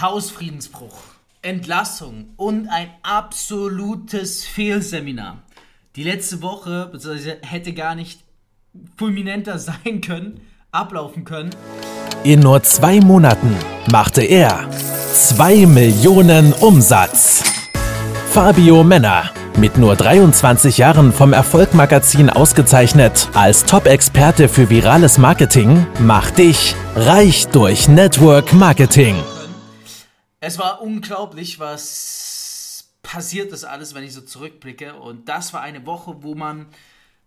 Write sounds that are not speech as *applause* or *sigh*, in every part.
Hausfriedensbruch, Entlassung und ein absolutes Fehlseminar. Die letzte Woche hätte gar nicht fulminanter *laughs* sein können, ablaufen können. In nur zwei Monaten machte er 2 Millionen Umsatz. Fabio Männer, mit nur 23 Jahren vom Erfolgmagazin ausgezeichnet als Top-Experte für virales Marketing, macht dich reich durch Network Marketing. Es war unglaublich, was passiert ist alles, wenn ich so zurückblicke. Und das war eine Woche, wo man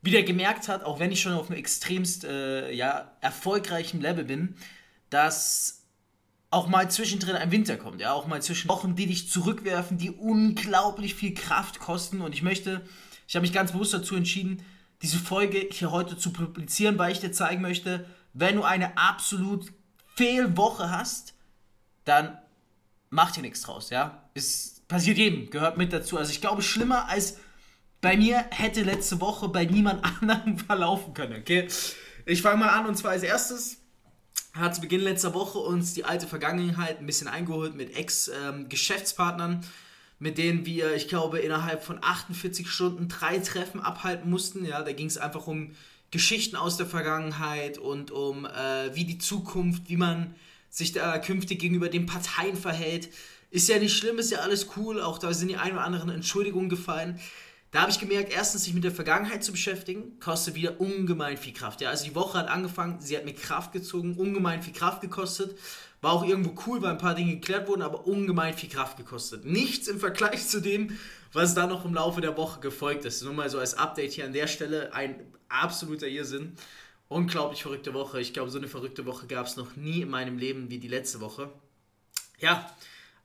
wieder gemerkt hat, auch wenn ich schon auf einem extremst äh, ja, erfolgreichen Level bin, dass auch mal zwischendrin ein Winter kommt, ja, auch mal zwischen Wochen, die dich zurückwerfen, die unglaublich viel Kraft kosten. Und ich möchte, ich habe mich ganz bewusst dazu entschieden, diese Folge hier heute zu publizieren, weil ich dir zeigen möchte, wenn du eine absolut Fehlwoche hast, dann mach dir nichts draus, ja. Es passiert jedem, gehört mit dazu. Also ich glaube, schlimmer als bei mir hätte letzte Woche bei niemand *laughs* anderem verlaufen können, okay? Ich fange mal an und zwar als erstes hat zu Beginn letzter Woche uns die alte Vergangenheit ein bisschen eingeholt mit Ex-Geschäftspartnern, ähm, mit denen wir, ich glaube, innerhalb von 48 Stunden drei Treffen abhalten mussten. Ja, da ging es einfach um Geschichten aus der Vergangenheit und um äh, wie die Zukunft, wie man sich da künftig gegenüber den Parteien verhält. Ist ja nicht schlimm, ist ja alles cool. Auch da sind die ein oder anderen Entschuldigungen gefallen. Da habe ich gemerkt, erstens sich mit der Vergangenheit zu beschäftigen, kostet wieder ungemein viel Kraft. Ja, also die Woche hat angefangen, sie hat mir Kraft gezogen, ungemein viel Kraft gekostet. War auch irgendwo cool, weil ein paar Dinge geklärt wurden, aber ungemein viel Kraft gekostet. Nichts im Vergleich zu dem, was da noch im Laufe der Woche gefolgt ist. Nur mal so als Update hier an der Stelle, ein absoluter Irrsinn. Unglaublich verrückte Woche. Ich glaube, so eine verrückte Woche gab es noch nie in meinem Leben wie die letzte Woche. Ja,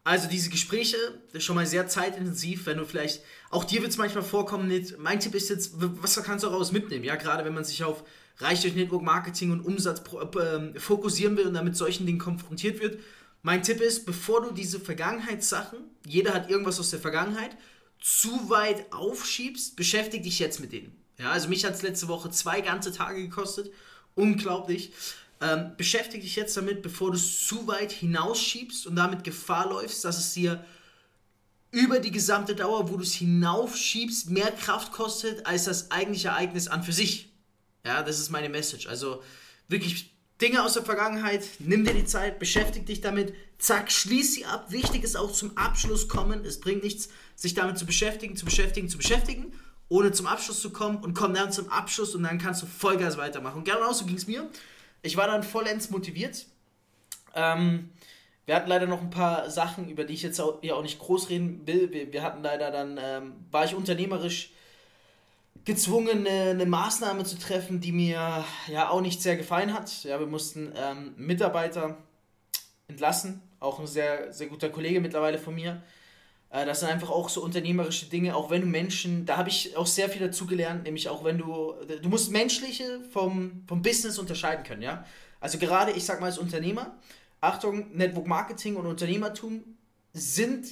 also diese Gespräche, schon mal sehr zeitintensiv, wenn du vielleicht, auch dir wird es manchmal vorkommen, nicht, mein Tipp ist jetzt, was kannst du daraus mitnehmen? Ja, gerade wenn man sich auf Reich durch Network Marketing und Umsatz äh, fokussieren will und damit solchen Dingen konfrontiert wird. Mein Tipp ist, bevor du diese Vergangenheitssachen, jeder hat irgendwas aus der Vergangenheit, zu weit aufschiebst, beschäftige dich jetzt mit denen. Ja, also mich hat es letzte Woche zwei ganze Tage gekostet. Unglaublich. Ähm, beschäftige dich jetzt damit, bevor du es zu weit hinausschiebst und damit Gefahr läufst, dass es dir über die gesamte Dauer, wo du es hinaufschiebst, mehr Kraft kostet als das eigentliche Ereignis an für sich. Ja, das ist meine Message. Also wirklich Dinge aus der Vergangenheit, nimm dir die Zeit, beschäftige dich damit, zack, schließ sie ab. Wichtig ist auch zum Abschluss kommen. Es bringt nichts, sich damit zu beschäftigen, zu beschäftigen, zu beschäftigen, ohne zum Abschluss zu kommen und komm dann zum Abschluss und dann kannst du Vollgas weitermachen. Und genauso ging es mir. Ich war dann vollends motiviert. Ähm, wir hatten leider noch ein paar Sachen, über die ich jetzt auch, ja auch nicht groß reden will. Wir, wir hatten leider dann, ähm, war ich unternehmerisch gezwungen, eine, eine, Maßnahme zu treffen, die mir ja auch nicht sehr gefallen hat. Ja, wir mussten ähm, Mitarbeiter entlassen, auch ein sehr, sehr guter Kollege mittlerweile von mir. Äh, das sind einfach auch so unternehmerische Dinge, auch wenn du Menschen, da habe ich auch sehr viel dazu gelernt, nämlich auch wenn du, du musst menschliche vom, vom Business unterscheiden können, ja. Also gerade, ich sag mal als Unternehmer, Achtung, Network Marketing und Unternehmertum sind,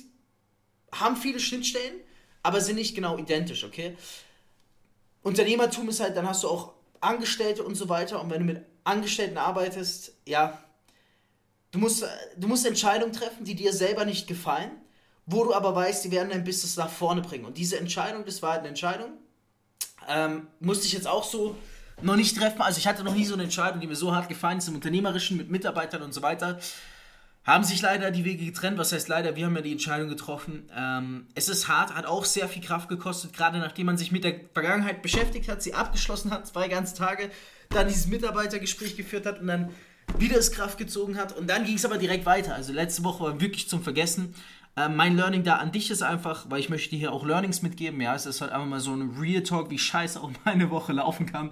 haben viele Schnittstellen, aber sind nicht genau identisch, okay? Unternehmertum ist halt, dann hast du auch Angestellte und so weiter und wenn du mit Angestellten arbeitest, ja, du musst, du musst Entscheidungen treffen, die dir selber nicht gefallen wo du aber weißt, die werden dein Business nach vorne bringen. Und diese Entscheidung, das war halt eine Entscheidung, ähm, musste ich jetzt auch so noch nicht treffen. Also ich hatte noch nie so eine Entscheidung, die mir so hart gefallen ist im Unternehmerischen mit Mitarbeitern und so weiter. Haben sich leider die Wege getrennt. Was heißt leider? Wir haben ja die Entscheidung getroffen. Ähm, es ist hart, hat auch sehr viel Kraft gekostet, gerade nachdem man sich mit der Vergangenheit beschäftigt hat, sie abgeschlossen hat, zwei ganze Tage, dann dieses Mitarbeitergespräch geführt hat und dann wieder es Kraft gezogen hat. Und dann ging es aber direkt weiter. Also letzte Woche war wirklich zum Vergessen. Äh, mein Learning da an dich ist einfach, weil ich möchte dir hier auch Learnings mitgeben. Ja, es ist halt einfach mal so ein Real Talk, wie scheiße auch meine Woche laufen kann.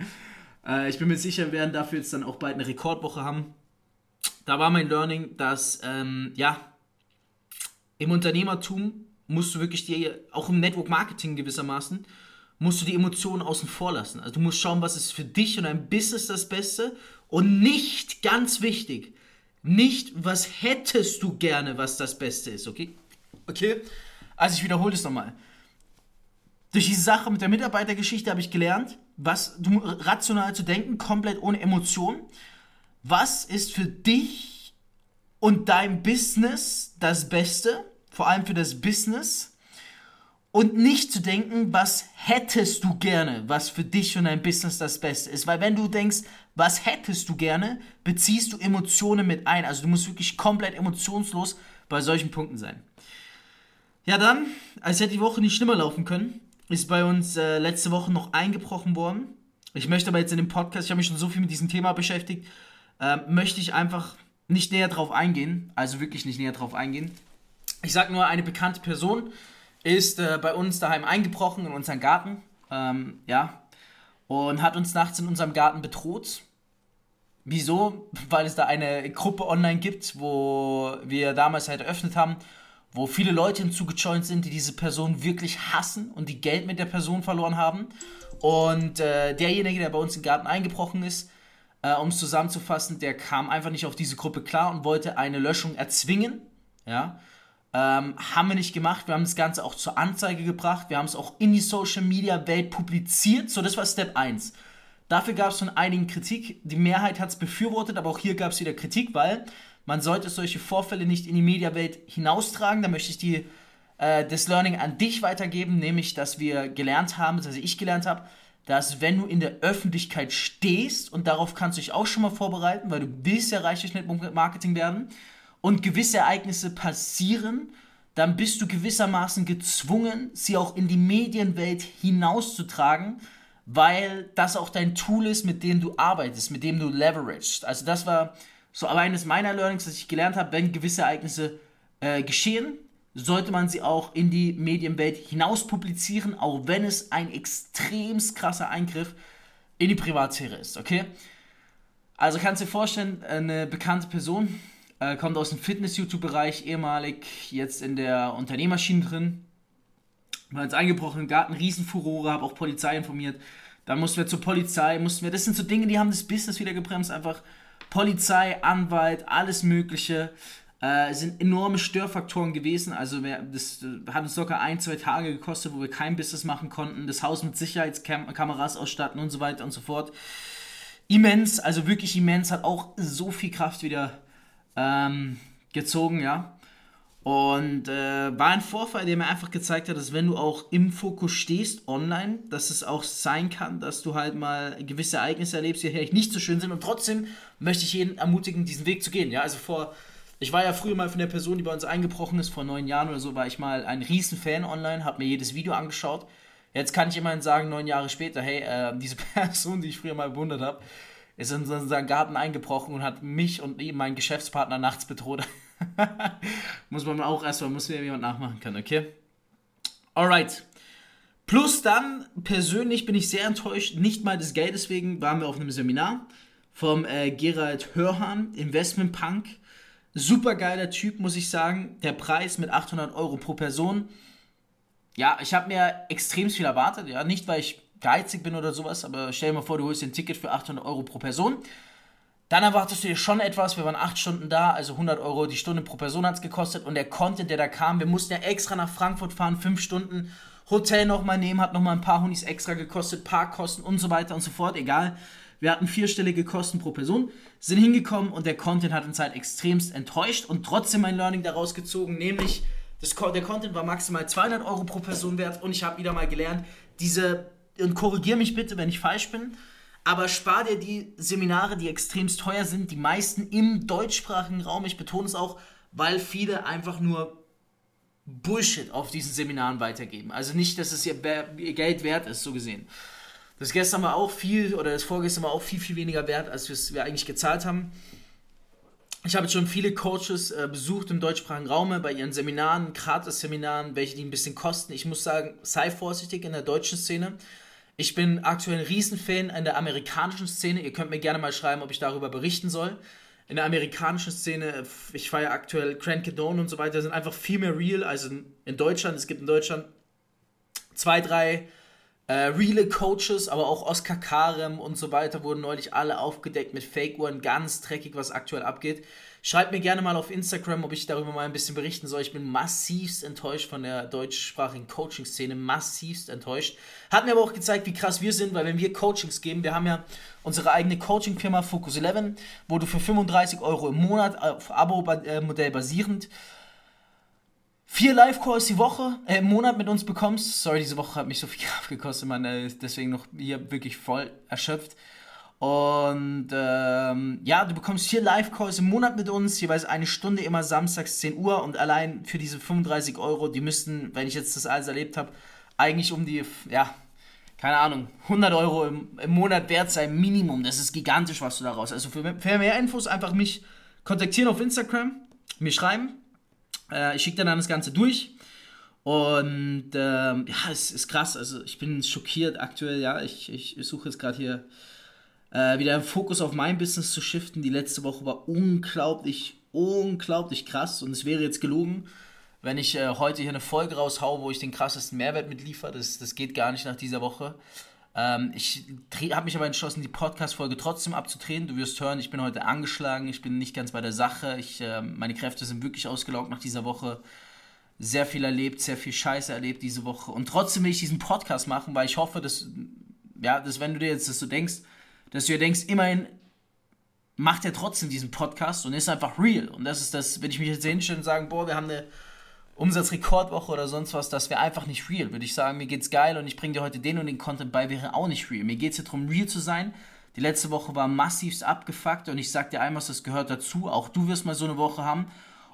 Äh, ich bin mir sicher, wir werden dafür jetzt dann auch bald eine Rekordwoche haben. Da war mein Learning, dass, ähm, ja, im Unternehmertum musst du wirklich dir, auch im Network Marketing gewissermaßen, musst du die Emotionen außen vor lassen. Also du musst schauen, was ist für dich und dein Business das Beste und nicht, ganz wichtig, nicht, was hättest du gerne, was das Beste ist, okay? Okay? Also ich wiederhole es nochmal. Durch diese Sache mit der Mitarbeitergeschichte habe ich gelernt, was du rational zu denken, komplett ohne Emotion. Was ist für dich und dein Business das Beste, vor allem für das Business und nicht zu denken, was hättest du gerne, was für dich und dein Business das Beste ist. Weil wenn du denkst, was hättest du gerne, beziehst du Emotionen mit ein. Also du musst wirklich komplett emotionslos bei solchen Punkten sein. Ja dann, als hätte die Woche nicht schlimmer laufen können, ist bei uns äh, letzte Woche noch eingebrochen worden. Ich möchte aber jetzt in dem Podcast, ich habe mich schon so viel mit diesem Thema beschäftigt, äh, möchte ich einfach nicht näher drauf eingehen. Also wirklich nicht näher drauf eingehen. Ich sage nur eine bekannte Person, ist äh, bei uns daheim eingebrochen in unseren Garten. Ähm, ja. Und hat uns nachts in unserem Garten bedroht. Wieso? *laughs* Weil es da eine Gruppe online gibt, wo wir damals halt eröffnet haben, wo viele Leute hinzugejoint sind, die diese Person wirklich hassen und die Geld mit der Person verloren haben. Und äh, derjenige, der bei uns im Garten eingebrochen ist, äh, um es zusammenzufassen, der kam einfach nicht auf diese Gruppe klar und wollte eine Löschung erzwingen. Ja. Ähm, haben wir nicht gemacht. Wir haben das Ganze auch zur Anzeige gebracht. Wir haben es auch in die Social Media Welt publiziert. So, das war Step 1. Dafür gab es von einigen Kritik. Die Mehrheit hat es befürwortet, aber auch hier gab es wieder Kritik, weil man sollte solche Vorfälle nicht in die Mediawelt hinaustragen. Da möchte ich die, äh, das Learning an dich weitergeben, nämlich, dass wir gelernt haben, also ich gelernt habe, dass wenn du in der Öffentlichkeit stehst, und darauf kannst du dich auch schon mal vorbereiten, weil du willst ja reiches Marketing werden, und gewisse Ereignisse passieren, dann bist du gewissermaßen gezwungen, sie auch in die Medienwelt hinauszutragen, weil das auch dein Tool ist, mit dem du arbeitest, mit dem du leveragest. Also das war so eines meiner Learnings, dass ich gelernt habe, wenn gewisse Ereignisse äh, geschehen, sollte man sie auch in die Medienwelt hinaus publizieren, auch wenn es ein extrem krasser Eingriff in die Privatsphäre ist, okay? Also kannst du dir vorstellen, eine bekannte Person, äh, kommt aus dem Fitness-YouTube-Bereich, ehemalig jetzt in der Unternehmerschiene drin. War jetzt eingebrochen im Garten, Riesenfurore, habe auch Polizei informiert. Dann mussten wir zur Polizei, mussten wir, das sind so Dinge, die haben das Business wieder gebremst, einfach Polizei, Anwalt, alles Mögliche. Äh, sind enorme Störfaktoren gewesen. Also wir, das hat uns locker ein, zwei Tage gekostet, wo wir kein Business machen konnten. Das Haus mit Sicherheitskameras ausstatten und so weiter und so fort. Immens, also wirklich immens, hat auch so viel Kraft wieder ähm, gezogen, ja. Und äh, war ein Vorfall, der mir einfach gezeigt hat, dass wenn du auch im Fokus stehst online, dass es auch sein kann, dass du halt mal gewisse Ereignisse erlebst, die vielleicht nicht so schön sind. Und trotzdem möchte ich jeden ermutigen, diesen Weg zu gehen. Ja, also vor, ich war ja früher mal von der Person, die bei uns eingebrochen ist, vor neun Jahren oder so, war ich mal ein Riesenfan online, habe mir jedes Video angeschaut. Jetzt kann ich immerhin sagen, neun Jahre später, hey, äh, diese *laughs* Person, die ich früher mal bewundert habe, ist in unseren Garten eingebrochen und hat mich und eben meinen Geschäftspartner nachts bedroht. *laughs* muss man auch erstmal, muss mir jemand nachmachen können, okay? Alright. Plus dann, persönlich bin ich sehr enttäuscht, nicht mal des Geldes wegen, waren wir auf einem Seminar vom äh, Gerald Hörhan, Investment Punk. Super geiler Typ, muss ich sagen. Der Preis mit 800 Euro pro Person. Ja, ich habe mir extrem viel erwartet. Ja, nicht, weil ich geizig bin oder sowas, aber stell dir mal vor, du holst dir ein Ticket für 800 Euro pro Person. Dann erwartest du dir schon etwas. Wir waren acht Stunden da, also 100 Euro die Stunde pro Person hat es gekostet. Und der Content, der da kam, wir mussten ja extra nach Frankfurt fahren, fünf Stunden. Hotel nochmal nehmen, hat nochmal ein paar Honis extra gekostet, Parkkosten und so weiter und so fort. Egal. Wir hatten vierstellige Kosten pro Person, sind hingekommen und der Content hat uns halt extremst enttäuscht und trotzdem ein Learning daraus gezogen, nämlich das, der Content war maximal 200 Euro pro Person wert und ich habe wieder mal gelernt, diese und korrigiere mich bitte, wenn ich falsch bin, aber spar dir die Seminare, die extremst teuer sind, die meisten im deutschsprachigen Raum. Ich betone es auch, weil viele einfach nur Bullshit auf diesen Seminaren weitergeben. Also nicht, dass es ihr, ihr Geld wert ist, so gesehen. Das gestern war auch viel, oder das vorgestern war auch viel, viel weniger wert, als wir eigentlich gezahlt haben. Ich habe schon viele Coaches äh, besucht im deutschsprachigen Raum bei ihren Seminaren, Gratis-Seminaren, welche die ein bisschen kosten. Ich muss sagen, sei vorsichtig in der deutschen Szene. Ich bin aktuell ein Riesenfan in der amerikanischen Szene. Ihr könnt mir gerne mal schreiben, ob ich darüber berichten soll. In der amerikanischen Szene, ich feiere aktuell Grant Cadone und so weiter, sind einfach viel mehr real als in Deutschland. Es gibt in Deutschland zwei, drei äh, reale Coaches, aber auch Oscar Karem und so weiter wurden neulich alle aufgedeckt mit Fake One. Ganz dreckig, was aktuell abgeht. Schreibt mir gerne mal auf Instagram, ob ich darüber mal ein bisschen berichten soll. Ich bin massivst enttäuscht von der deutschsprachigen Coaching-Szene, massivst enttäuscht. Hat mir aber auch gezeigt, wie krass wir sind, weil wenn wir Coachings geben, wir haben ja unsere eigene Coaching-Firma Focus 11, wo du für 35 Euro im Monat auf Abo-Modell basierend vier Live-Calls die Woche, äh, im Monat mit uns bekommst. Sorry, diese Woche hat mich so viel *laughs* Kraft gekostet, man, äh, deswegen noch hier wirklich voll erschöpft. Und ähm, ja, du bekommst vier Live-Calls im Monat mit uns, jeweils eine Stunde, immer samstags 10 Uhr. Und allein für diese 35 Euro, die müssten, wenn ich jetzt das alles erlebt habe, eigentlich um die, ja, keine Ahnung, 100 Euro im, im Monat wert sein, Minimum. Das ist gigantisch, was du daraus. Also für, für mehr Infos einfach mich kontaktieren auf Instagram, mir schreiben. Äh, ich schicke dann das Ganze durch. Und ähm, ja, es ist krass. Also ich bin schockiert aktuell. Ja, ich, ich, ich suche jetzt gerade hier äh, wieder den Fokus auf mein Business zu shiften. Die letzte Woche war unglaublich, unglaublich krass und es wäre jetzt gelogen, wenn ich äh, heute hier eine Folge raushaue, wo ich den krassesten Mehrwert mitliefere. Das, das geht gar nicht nach dieser Woche. Ähm, ich habe mich aber entschlossen, die Podcast-Folge trotzdem abzudrehen. Du wirst hören, ich bin heute angeschlagen, ich bin nicht ganz bei der Sache. Ich, äh, meine Kräfte sind wirklich ausgelaugt nach dieser Woche. Sehr viel erlebt, sehr viel Scheiße erlebt diese Woche. Und trotzdem will ich diesen Podcast machen, weil ich hoffe, dass, ja, dass wenn du dir jetzt das so denkst, dass du dir denkst, immerhin macht er trotzdem diesen Podcast und ist einfach real. Und das ist das, wenn ich mich jetzt hinstelle und sagen, boah, wir haben eine Umsatzrekordwoche oder sonst was, das wäre einfach nicht real. Würde ich sagen, mir geht's geil und ich bringe dir heute den und den Content bei, wäre auch nicht real. Mir geht es hier darum, real zu sein. Die letzte Woche war massivst abgefuckt und ich sag dir einmal, das gehört dazu. Auch du wirst mal so eine Woche haben.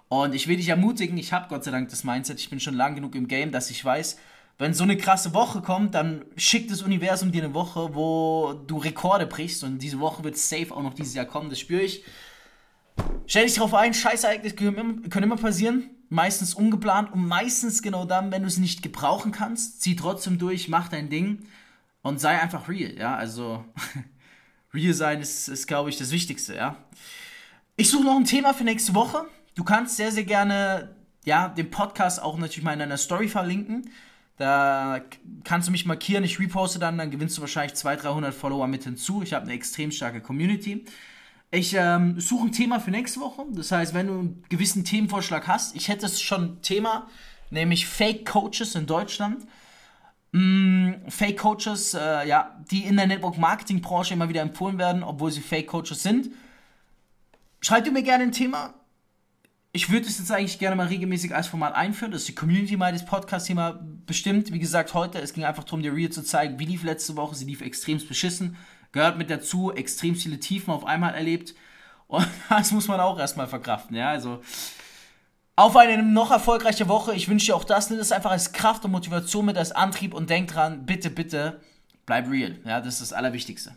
Und ich will dich ermutigen, ich habe Gott sei Dank das Mindset, ich bin schon lang genug im Game, dass ich weiß, wenn so eine krasse Woche kommt, dann schickt das Universum dir eine Woche, wo du Rekorde brichst und diese Woche wird safe auch noch dieses Jahr kommen, das spüre ich. Stell dich darauf ein, Scheißereignisse können immer passieren, meistens ungeplant und meistens genau dann, wenn du es nicht gebrauchen kannst, zieh trotzdem durch, mach dein Ding und sei einfach real, ja, also *laughs* real sein ist, ist glaube ich, das Wichtigste, ja. Ich suche noch ein Thema für nächste Woche. Du kannst sehr, sehr gerne, ja, den Podcast auch natürlich mal in deiner Story verlinken. Da kannst du mich markieren, ich reposte dann, dann gewinnst du wahrscheinlich 200, 300 Follower mit hinzu. Ich habe eine extrem starke Community. Ich ähm, suche ein Thema für nächste Woche. Das heißt, wenn du einen gewissen Themenvorschlag hast, ich hätte schon ein Thema, nämlich Fake Coaches in Deutschland. Mm, Fake Coaches, äh, ja, die in der Network Marketing Branche immer wieder empfohlen werden, obwohl sie Fake Coaches sind. Schreib dir mir gerne ein Thema ich würde es jetzt eigentlich gerne mal regelmäßig als Format einführen, dass die Community mal das Podcast-Thema bestimmt. Wie gesagt, heute, es ging einfach darum, dir real zu zeigen, wie lief letzte Woche. Sie lief extrem beschissen. Gehört mit dazu, extrem viele Tiefen auf einmal erlebt. Und *laughs* das muss man auch erstmal verkraften, ja. Also, auf eine noch erfolgreiche Woche. Ich wünsche dir auch das. Nimm das einfach als Kraft und Motivation mit, als Antrieb und denk dran, bitte, bitte, bleib real. Ja, das ist das Allerwichtigste.